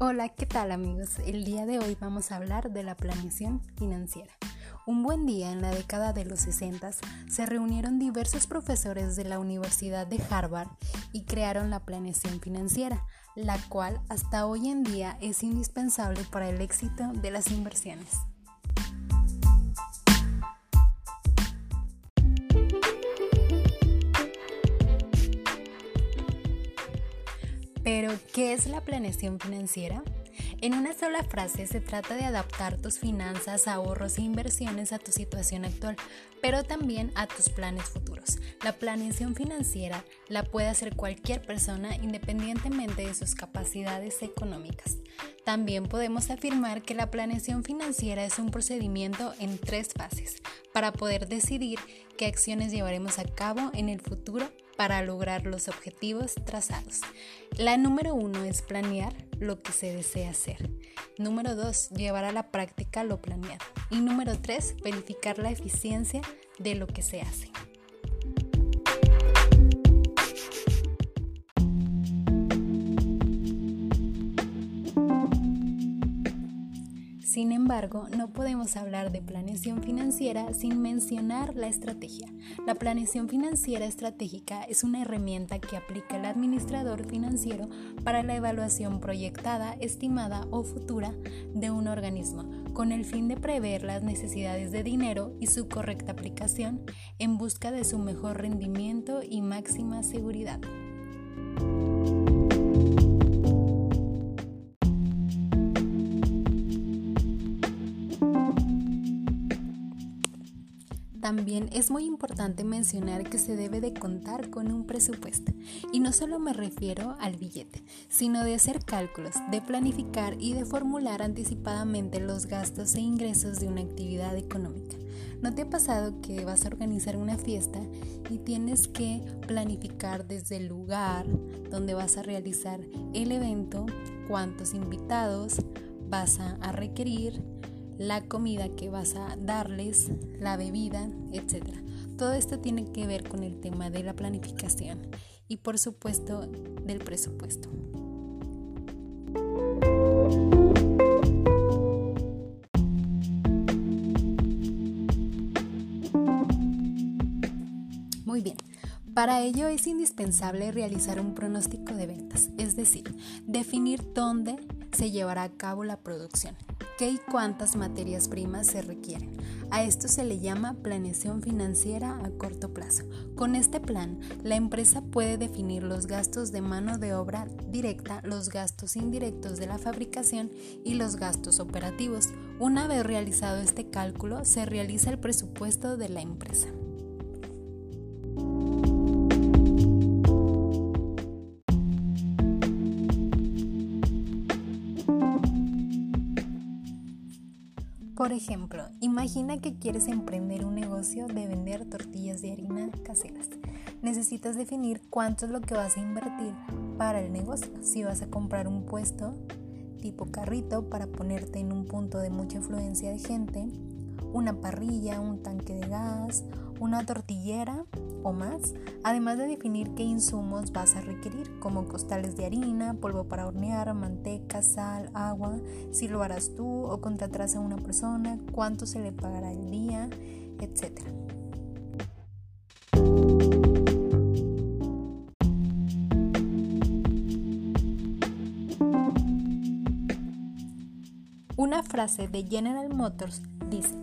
Hola, ¿qué tal amigos? El día de hoy vamos a hablar de la planeación financiera. Un buen día en la década de los 60 se reunieron diversos profesores de la Universidad de Harvard y crearon la planeación financiera, la cual hasta hoy en día es indispensable para el éxito de las inversiones. Pero, ¿qué es la planeación financiera? En una sola frase se trata de adaptar tus finanzas, ahorros e inversiones a tu situación actual, pero también a tus planes futuros. La planeación financiera la puede hacer cualquier persona independientemente de sus capacidades económicas. También podemos afirmar que la planeación financiera es un procedimiento en tres fases para poder decidir qué acciones llevaremos a cabo en el futuro para lograr los objetivos trazados. La número uno es planear lo que se desea hacer. Número dos, llevar a la práctica lo planeado. Y número tres, verificar la eficiencia de lo que se hace. Sin embargo, no podemos hablar de planeación financiera sin mencionar la estrategia. La planeación financiera estratégica es una herramienta que aplica el administrador financiero para la evaluación proyectada, estimada o futura de un organismo, con el fin de prever las necesidades de dinero y su correcta aplicación en busca de su mejor rendimiento y máxima seguridad. También es muy importante mencionar que se debe de contar con un presupuesto. Y no solo me refiero al billete, sino de hacer cálculos, de planificar y de formular anticipadamente los gastos e ingresos de una actividad económica. ¿No te ha pasado que vas a organizar una fiesta y tienes que planificar desde el lugar donde vas a realizar el evento, cuántos invitados vas a requerir, la comida que vas a darles, la bebida, etc. Todo esto tiene que ver con el tema de la planificación y por supuesto del presupuesto. Muy bien, para ello es indispensable realizar un pronóstico de ventas, es decir, definir dónde se llevará a cabo la producción, qué y cuántas materias primas se requieren. A esto se le llama planeación financiera a corto plazo. Con este plan, la empresa puede definir los gastos de mano de obra directa, los gastos indirectos de la fabricación y los gastos operativos. Una vez realizado este cálculo, se realiza el presupuesto de la empresa. Por ejemplo, imagina que quieres emprender un negocio de vender tortillas de harina caseras. Necesitas definir cuánto es lo que vas a invertir para el negocio. Si vas a comprar un puesto tipo carrito para ponerte en un punto de mucha afluencia de gente, una parrilla, un tanque de gas, una tortillera o más, además de definir qué insumos vas a requerir, como costales de harina, polvo para hornear, manteca, sal, agua, si lo harás tú o contratarás a una persona, cuánto se le pagará el día, etc. Una frase de General Motors dice,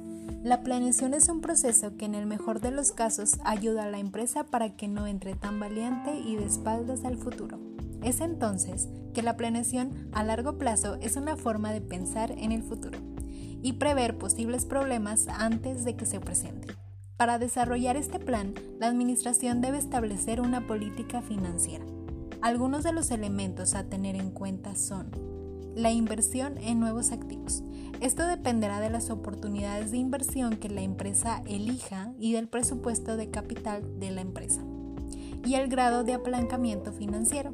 la planeación es un proceso que en el mejor de los casos ayuda a la empresa para que no entre tan valiente y de espaldas al futuro. Es entonces que la planeación a largo plazo es una forma de pensar en el futuro y prever posibles problemas antes de que se presenten. Para desarrollar este plan, la Administración debe establecer una política financiera. Algunos de los elementos a tener en cuenta son la inversión en nuevos activos. Esto dependerá de las oportunidades de inversión que la empresa elija y del presupuesto de capital de la empresa. Y el grado de apalancamiento financiero,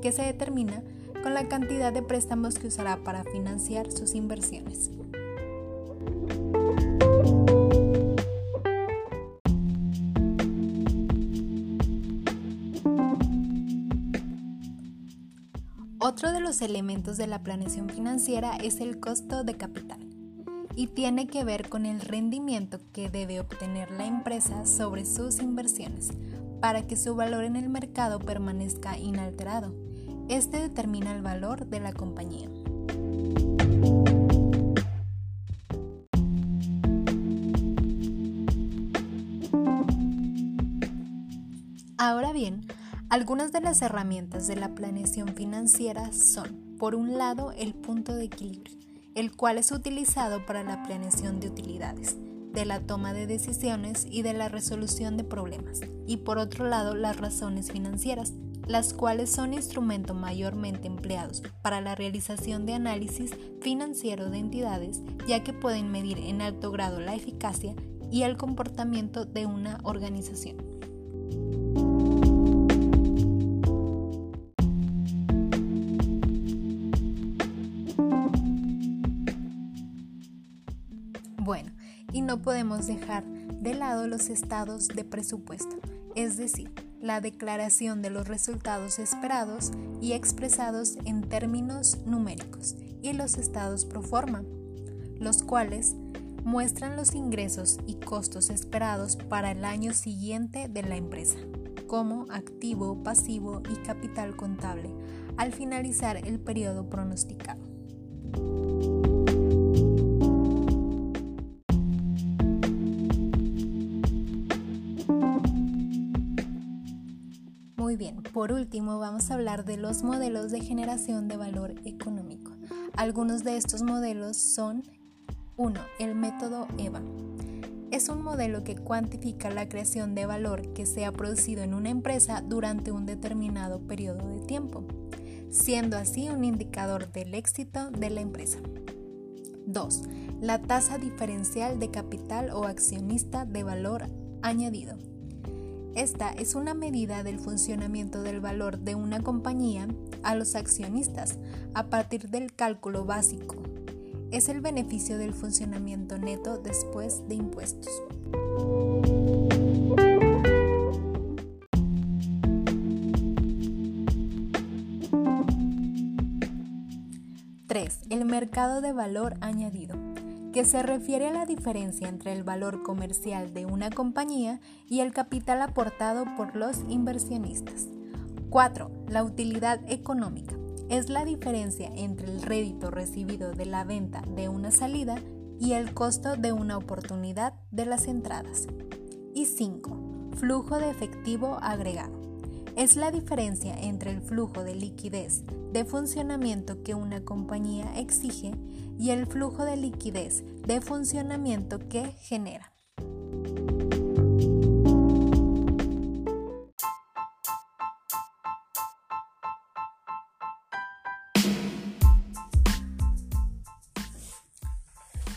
que se determina con la cantidad de préstamos que usará para financiar sus inversiones. Otro de los elementos de la planeación financiera es el costo de capital y tiene que ver con el rendimiento que debe obtener la empresa sobre sus inversiones para que su valor en el mercado permanezca inalterado. Este determina el valor de la compañía. Ahora bien, algunas de las herramientas de la planeación financiera son, por un lado, el punto de equilibrio, el cual es utilizado para la planeación de utilidades, de la toma de decisiones y de la resolución de problemas, y por otro lado, las razones financieras, las cuales son instrumentos mayormente empleados para la realización de análisis financiero de entidades, ya que pueden medir en alto grado la eficacia y el comportamiento de una organización. No podemos dejar de lado los estados de presupuesto, es decir, la declaración de los resultados esperados y expresados en términos numéricos, y los estados pro forma, los cuales muestran los ingresos y costos esperados para el año siguiente de la empresa, como activo, pasivo y capital contable, al finalizar el periodo pronosticado. Muy bien, por último vamos a hablar de los modelos de generación de valor económico. Algunos de estos modelos son 1. El método EVA. Es un modelo que cuantifica la creación de valor que se ha producido en una empresa durante un determinado periodo de tiempo, siendo así un indicador del éxito de la empresa. 2. La tasa diferencial de capital o accionista de valor añadido. Esta es una medida del funcionamiento del valor de una compañía a los accionistas a partir del cálculo básico. Es el beneficio del funcionamiento neto después de impuestos. ¡3! El mercado de valor añadido que se refiere a la diferencia entre el valor comercial de una compañía y el capital aportado por los inversionistas. 4. La utilidad económica. Es la diferencia entre el rédito recibido de la venta de una salida y el costo de una oportunidad de las entradas. Y 5. Flujo de efectivo agregado. Es la diferencia entre el flujo de liquidez de funcionamiento que una compañía exige y el flujo de liquidez de funcionamiento que genera.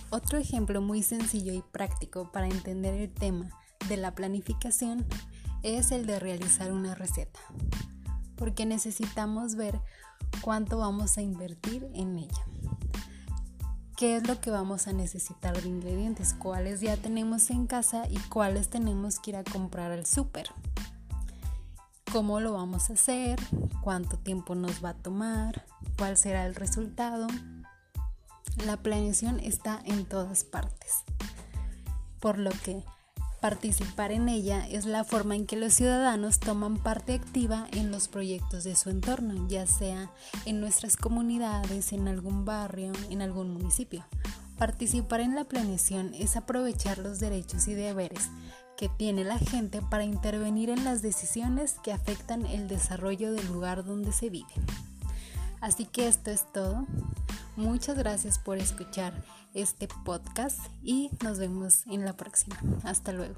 Otro ejemplo muy sencillo y práctico para entender el tema de la planificación es el de realizar una receta, porque necesitamos ver cuánto vamos a invertir en ella qué es lo que vamos a necesitar de ingredientes, cuáles ya tenemos en casa y cuáles tenemos que ir a comprar al súper. ¿Cómo lo vamos a hacer? ¿Cuánto tiempo nos va a tomar? ¿Cuál será el resultado? La planeación está en todas partes. Por lo que Participar en ella es la forma en que los ciudadanos toman parte activa en los proyectos de su entorno, ya sea en nuestras comunidades, en algún barrio, en algún municipio. Participar en la planeación es aprovechar los derechos y deberes que tiene la gente para intervenir en las decisiones que afectan el desarrollo del lugar donde se vive. Así que esto es todo. Muchas gracias por escuchar este podcast y nos vemos en la próxima. Hasta luego.